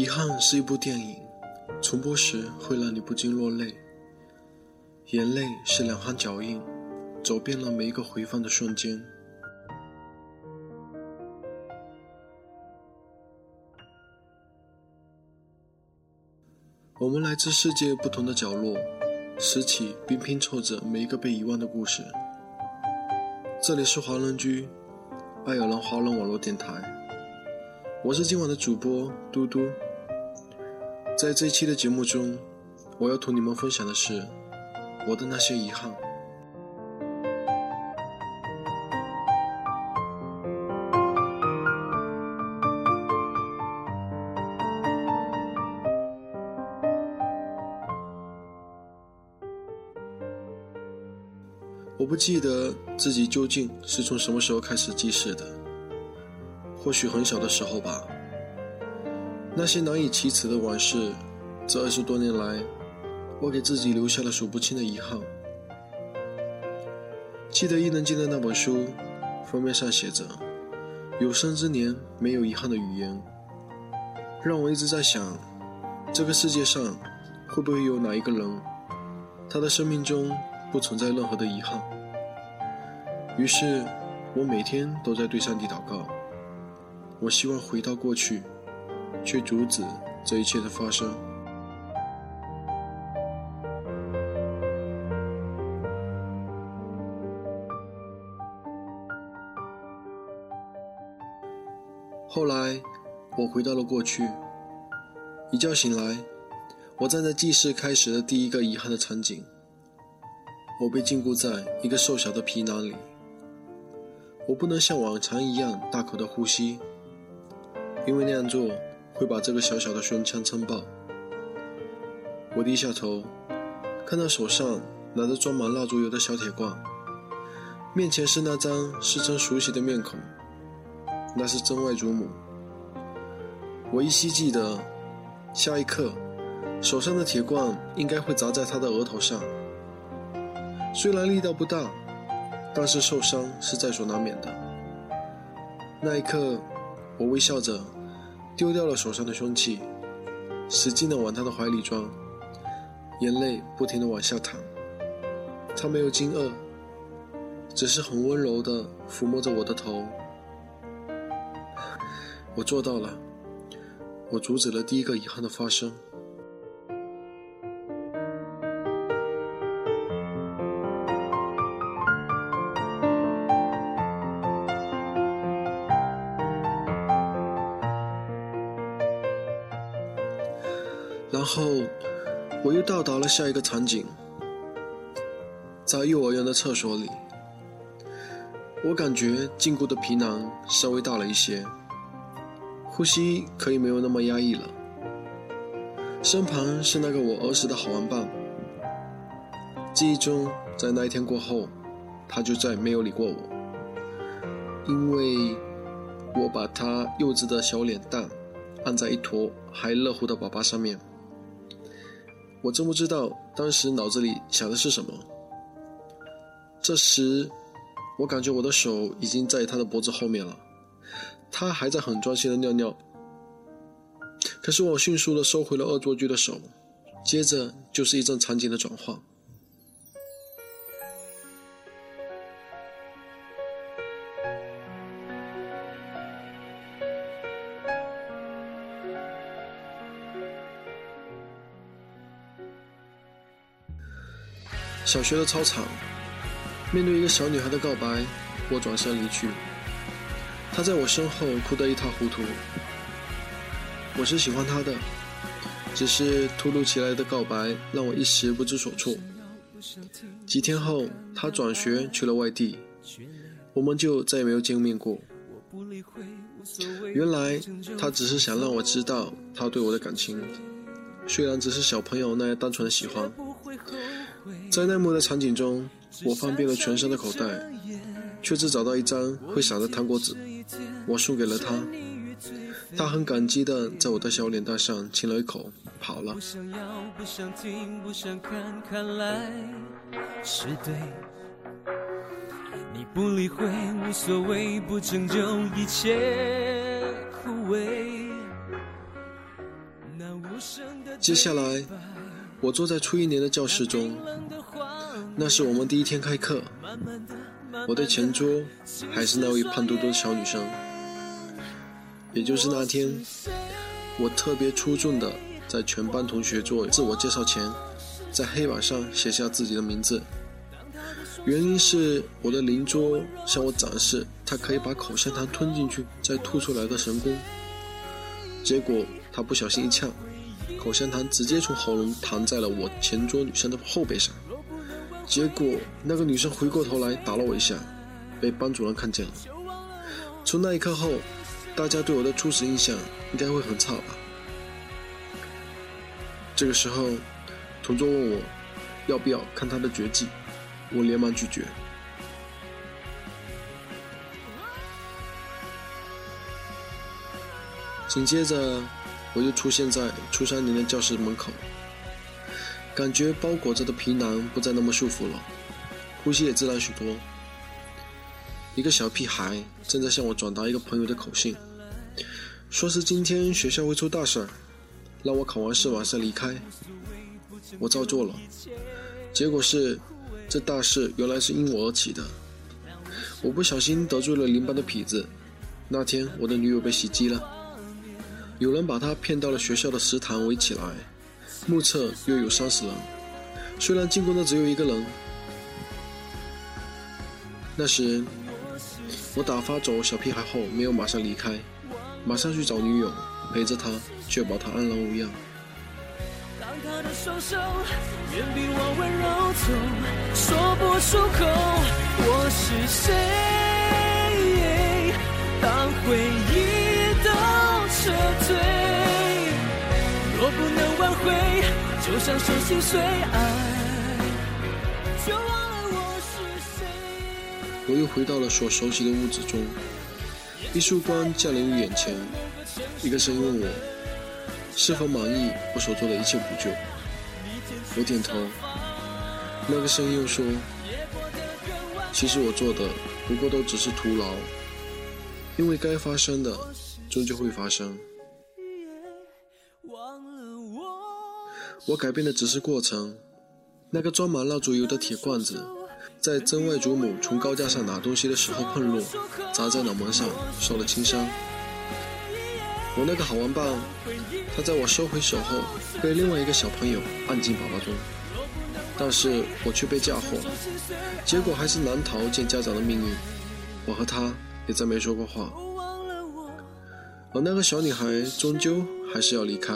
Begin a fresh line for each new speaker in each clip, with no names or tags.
遗憾是一部电影，重播时会让你不禁落泪。眼泪是两行脚印，走遍了每一个回放的瞬间。我们来自世界不同的角落，拾起并拼凑着每一个被遗忘的故事。这里是华人居，爱尔兰华人网络电台。我是今晚的主播嘟嘟，在这一期的节目中，我要同你们分享的是我的那些遗憾。我不记得自己究竟是从什么时候开始记事的。或许很小的时候吧，那些难以启齿的往事，这二十多年来，我给自己留下了数不清的遗憾。记得伊能静的那本书，封面上写着“有生之年没有遗憾的语言”，让我一直在想，这个世界上会不会有哪一个人，他的生命中不存在任何的遗憾？于是，我每天都在对上帝祷告。我希望回到过去，去阻止这一切的发生。后来，我回到了过去。一觉醒来，我站在记事开始的第一个遗憾的场景。我被禁锢在一个瘦小的皮囊里，我不能像往常一样大口的呼吸。因为那样做会把这个小小的胸腔撑爆。我低下头，看到手上拿着装满蜡烛油的小铁罐，面前是那张似曾熟悉的面孔，那是曾外祖母。我依稀记得，下一刻，手上的铁罐应该会砸在她的额头上。虽然力道不大，但是受伤是在所难免的。那一刻。我微笑着，丢掉了手上的凶器，使劲的往他的怀里钻，眼泪不停的往下淌。他没有惊愕，只是很温柔的抚摸着我的头。我做到了，我阻止了第一个遗憾的发生。下一个场景，在幼儿园的厕所里，我感觉禁锢的皮囊稍微大了一些，呼吸可以没有那么压抑了。身旁是那个我儿时的好玩伴，记忆中，在那一天过后，他就再没有理过我，因为我把他幼稚的小脸蛋按在一坨还热乎的粑粑上面。我真不知道当时脑子里想的是什么。这时，我感觉我的手已经在他的脖子后面了，他还在很专心的尿尿。可是我迅速的收回了恶作剧的手，接着就是一阵场景的转换。小学的操场，面对一个小女孩的告白，我转身离去。她在我身后哭得一塌糊涂。我是喜欢她的，只是突如其来的告白让我一时不知所措。几天后，她转学去了外地，我们就再也没有见面过。原来，她只是想让我知道她对我的感情，虽然只是小朋友那样单纯的喜欢。在那幕的场景中，我翻遍了全身的口袋，却只找到一张会闪的糖果纸。我送给了他，他很感激的在我的小脸蛋上亲了一口，跑了。你不理会，无所谓，不拯救一切枯萎。接下来，我坐在初一年的教室中，那是我们第一天开课。我的前桌还是那位胖嘟嘟的小女生，也就是那天，我特别出众的在全班同学做自我介绍前，在黑板上写下自己的名字。原因是我的邻桌向我展示他可以把口香糖吞进去再吐出来的神功，结果他不小心一呛，口香糖直接从喉咙弹在了我前桌女生的后背上，结果那个女生回过头来打了我一下，被班主任看见了。从那一刻后，大家对我的初始印象应该会很差吧。这个时候，同桌问我要不要看他的绝技。我连忙拒绝。紧接着，我又出现在初三年的教室门口，感觉包裹着的皮囊不再那么束缚了，呼吸也自然许多。一个小屁孩正在向我转达一个朋友的口信，说是今天学校会出大事儿，让我考完试马上离开。我照做了，结果是。这大事原来是因我而起的，我不小心得罪了邻班的痞子。那天我的女友被袭击了，有人把她骗到了学校的食堂围起来，目测约有三十人。虽然进攻的只有一个人，那时我打发走小屁孩后没有马上离开，马上去找女友陪着她，确保她安然无恙。他的双手远比我温柔，说不出口我是谁。当回忆都撤退，若不能挽回，就像手心碎，爱就忘了我是谁。我又回到了所熟悉的屋子中，一束光降临于眼前，一个声音问我。是否满意我所做的一切补救？我点头。那个声音又说：“其实我做的不过都只是徒劳，因为该发生的终究会发生。我改变的只是过程。那个装满蜡烛油的铁罐子，在曾外祖母从高架上拿东西的时候碰落，砸在脑门上，受了轻伤。”我那个好玩棒，他在我收回手后，被另外一个小朋友按进粑粑中，但是我却被嫁祸，结果还是难逃见家长的命运。我和他也再没说过话，而那个小女孩终究还是要离开，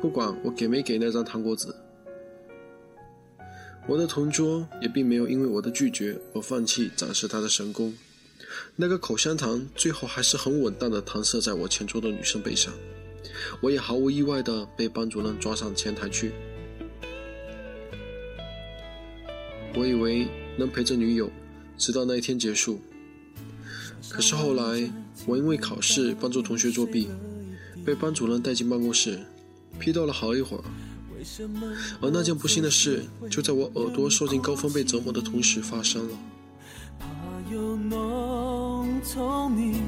不管我给没给那张糖果纸。我的同桌也并没有因为我的拒绝而放弃展示他的神功。那个口香糖最后还是很稳当的弹射在我前桌的女生背上，我也毫无意外的被班主任抓上前台去。我以为能陪着女友，直到那一天结束。可是后来，我因为考试帮助同学作弊，被班主任带进办公室，批斗了好一会儿。而那件不幸的事，就在我耳朵受尽高分被折磨的同时发生了。聪明，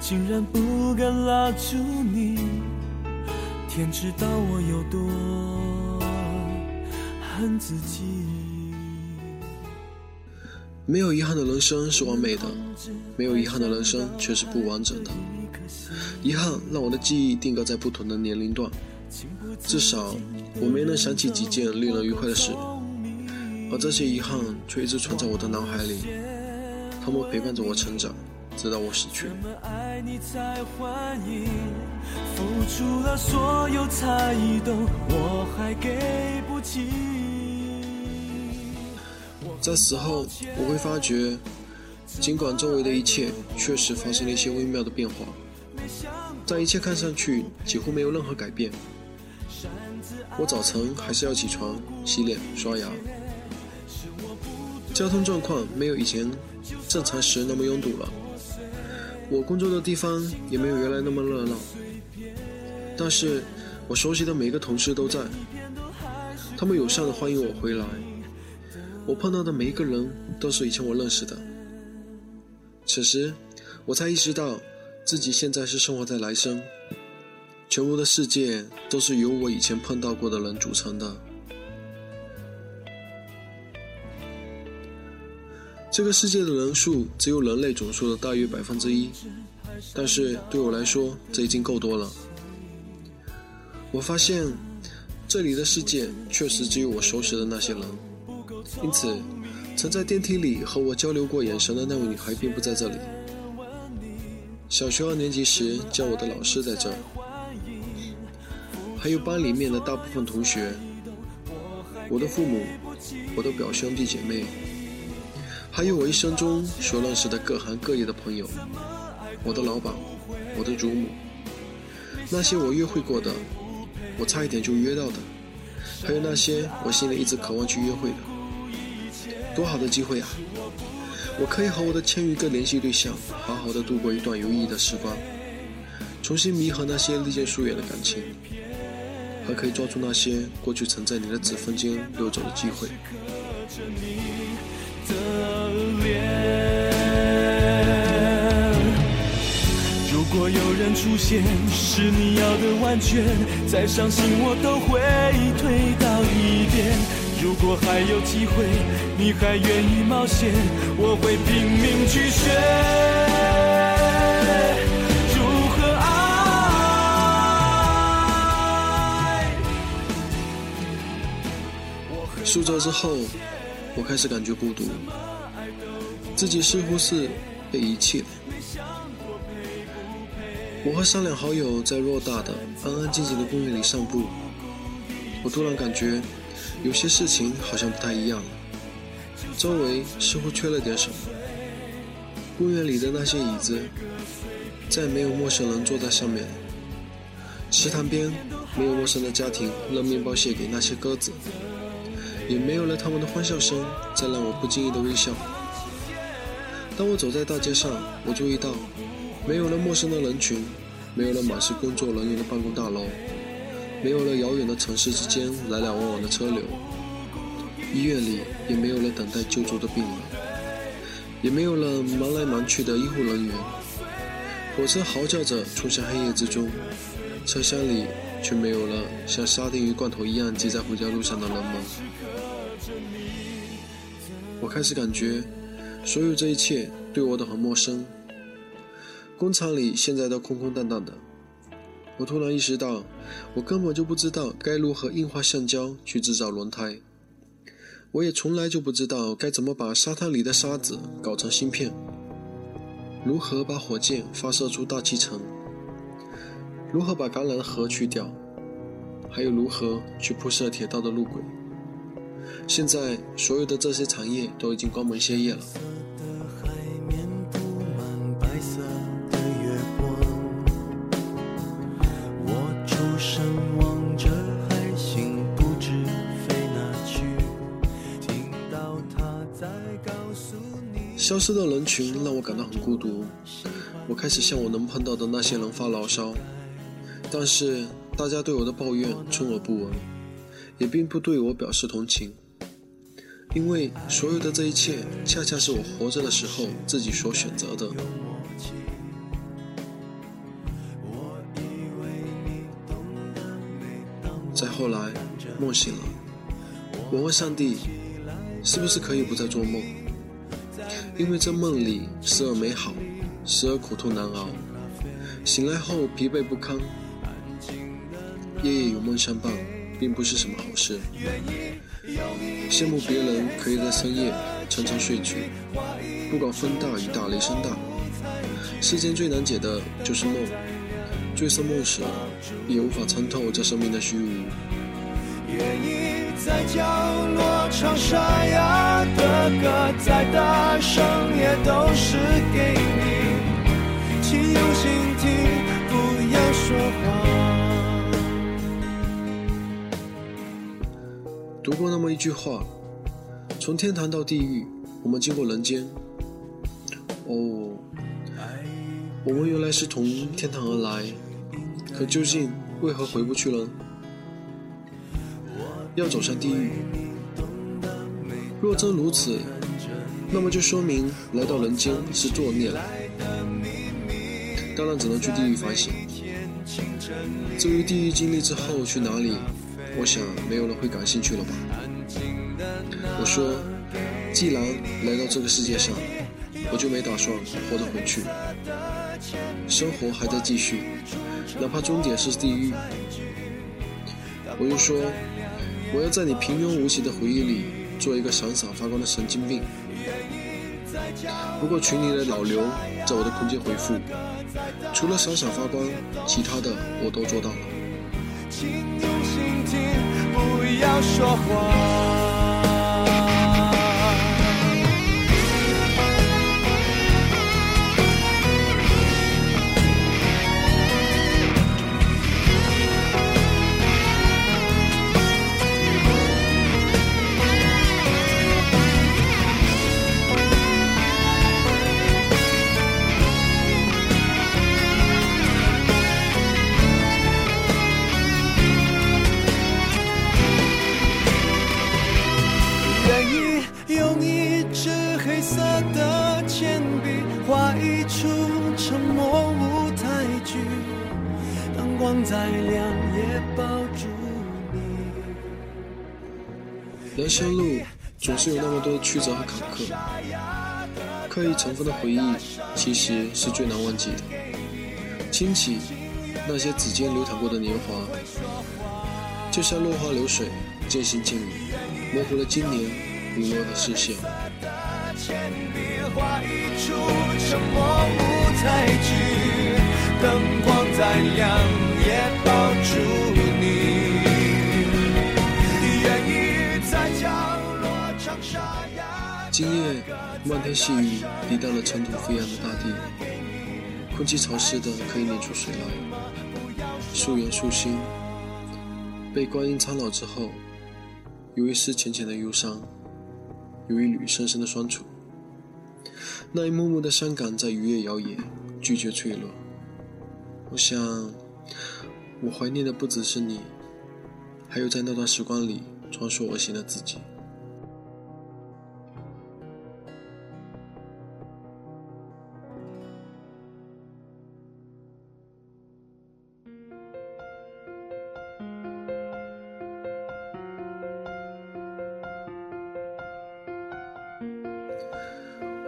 竟然不敢拉住你。天知道我有多恨自己。没有遗憾的人生是完美的，没有遗憾的人生却是不完整的。遗憾让我的记忆定格在不同的年龄段，至少我没能想起几件令人愉快的事，而这些遗憾却一直存在我的脑海里。他们陪伴着我成长，直到我死去。在死后，我会发觉，尽管周围的一切确实发生了一些微妙的变化，在一切看上去几乎没有任何改变。我早晨还是要起床、洗脸、刷牙。交通状况没有以前正常时那么拥堵了，我工作的地方也没有原来那么热闹，但是我熟悉的每一个同事都在，他们友善的欢迎我回来，我碰到的每一个人都是以前我认识的。此时，我才意识到自己现在是生活在来生，全部的世界都是由我以前碰到过的人组成的。这个世界的人数只有人类总数的大约百分之一，但是对我来说，这已经够多了。我发现，这里的世界确实只有我熟识的那些人，因此，曾在电梯里和我交流过眼神的那位女孩并不在这里。小学二年级时教我的老师在这儿，还有班里面的大部分同学，我的父母，我的表兄弟姐妹，还有我一生中所认识的各行各业的朋友，我的老板，我的祖母，那些我约会过的。我差一点就约到的，还有那些我心里一直渴望去约会的，多好的机会啊！我可以和我的千余个联系对象好好的度过一段有意义的时光，重新弥合那些历渐疏远的感情，还可以抓住那些过去曾在你的指缝间溜走的机会。
如果有人出现，是你要的完全，再伤心我都会退到一边。如果还有机会，你还愿意冒险，我会拼命去学。如何
爱？苏州之后，我开始感觉孤独，自己似乎是被遗弃了。我和三两好友在偌大的、安安静静的公园里散步，我突然感觉有些事情好像不太一样了，周围似乎缺了点什么。公园里的那些椅子，再没有陌生人坐在上面；池塘边没有陌生的家庭扔面包屑给那些鸽子，也没有了他们的欢笑声在让我不经意的微笑。当我走在大街上，我注意到。没有了陌生的人群，没有了满是工作人员的办公大楼，没有了遥远的城市之间来来往往的车流，医院里也没有了等待救助的病人，也没有了忙来忙去的医护人员。火车嚎叫着冲向黑夜之中，车厢里却没有了像沙丁鱼罐头一样挤在回家路上的人们。我开始感觉，所有这一切对我都很陌生。工厂里现在都空空荡荡的，我突然意识到，我根本就不知道该如何硬化橡胶去制造轮胎，我也从来就不知道该怎么把沙滩里的沙子搞成芯片，如何把火箭发射出大气层，如何把橄榄核去掉，还有如何去铺设铁道的路轨。现在所有的这些产业都已经关门歇业了。消失的人群让我感到很孤独，我开始向我能碰到的那些人发牢骚，但是大家对我的抱怨充耳不闻，也并不对我表示同情，因为所有的这一切恰恰是我活着的时候自己所选择的。再后来，梦醒了，我问上帝，是不是可以不再做梦？因为这梦里时而美好，时而苦痛难熬，醒来后疲惫不堪，夜夜有梦相伴，并不是什么好事。羡慕别人可以在深夜沉沉睡去，不管风大雨大雷声大。世间最难解的就是梦，醉生梦死，也无法参透这生命的虚无。愿意在角落唱沙哑的歌，再大声也都是给你，请用心听，不要说话。读过那么一句话：从天堂到地狱，我们经过人间。哦，我们原来是从天堂而来，可究竟为何回不去了？要走上地狱，若真如此，那么就说明来到人间是作孽了。当然只能去地狱反省。
至于地狱经历之后去哪里，我想没有人会感兴趣了吧。我说，既然来到这个世界上，我就没打算活着回去。生活还在继续，哪怕终点是地狱。我又说，我要在你平庸无奇的回忆里做一个闪闪发光的神经病。不过群里的老刘在我的空间回复，除了闪闪发光，其他的我都做到了。请用心听，不要说谎。人生路总是有那么多的曲折和坎坷，刻意尘封的回忆其实是最难忘记的。轻启那些指尖流淌过的年华，就像落花流水，渐行渐远，模糊了今年陨落的视线。灯光再亮，也抱住你。愿意在角落唱沙哑。今夜，漫天细雨滴到了尘土飞扬的大地，空气潮湿的可以拧出水来。素颜素心，被光阴苍老之后，有一丝浅浅的忧伤，有一缕深深的酸楚。那一幕幕的伤感在雨夜摇曳，拒绝脆弱。我想，我怀念的不只是你，还有在那段时光里穿梭而行的自己。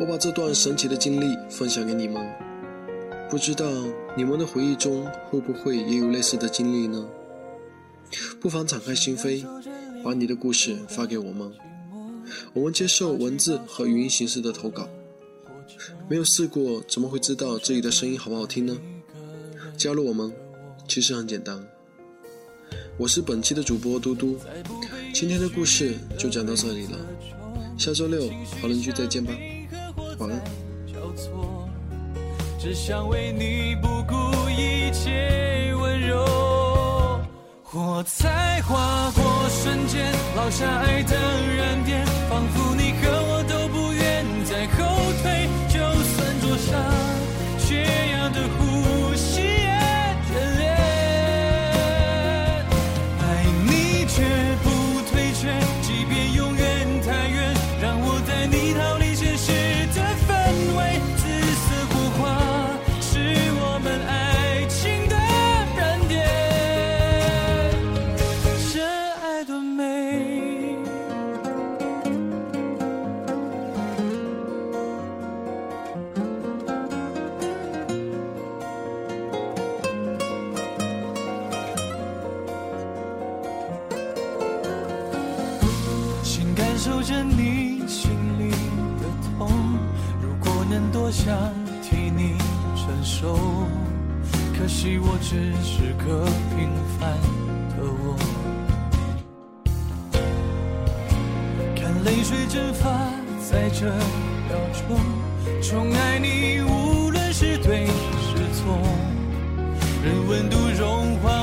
我把这段神奇的经历分享给你们。不知道你们的回忆中会不会也有类似的经历呢？不妨敞开心扉，把你的故事发给我们，我们接受文字和语音形式的投稿。没有试过，怎么会知道自己的声音好不好听呢？加入我们，其实很简单。我是本期的主播嘟嘟，今天的故事就讲到这里了，下周六好邻居再见吧，晚安。只想为你不顾一切温柔，火才划过瞬间，烙下爱的燃点，仿佛你和我都不愿再后退，就算灼伤缺氧的呼泪水蒸发在这秒钟，宠爱你无论是对是错，任温度融化。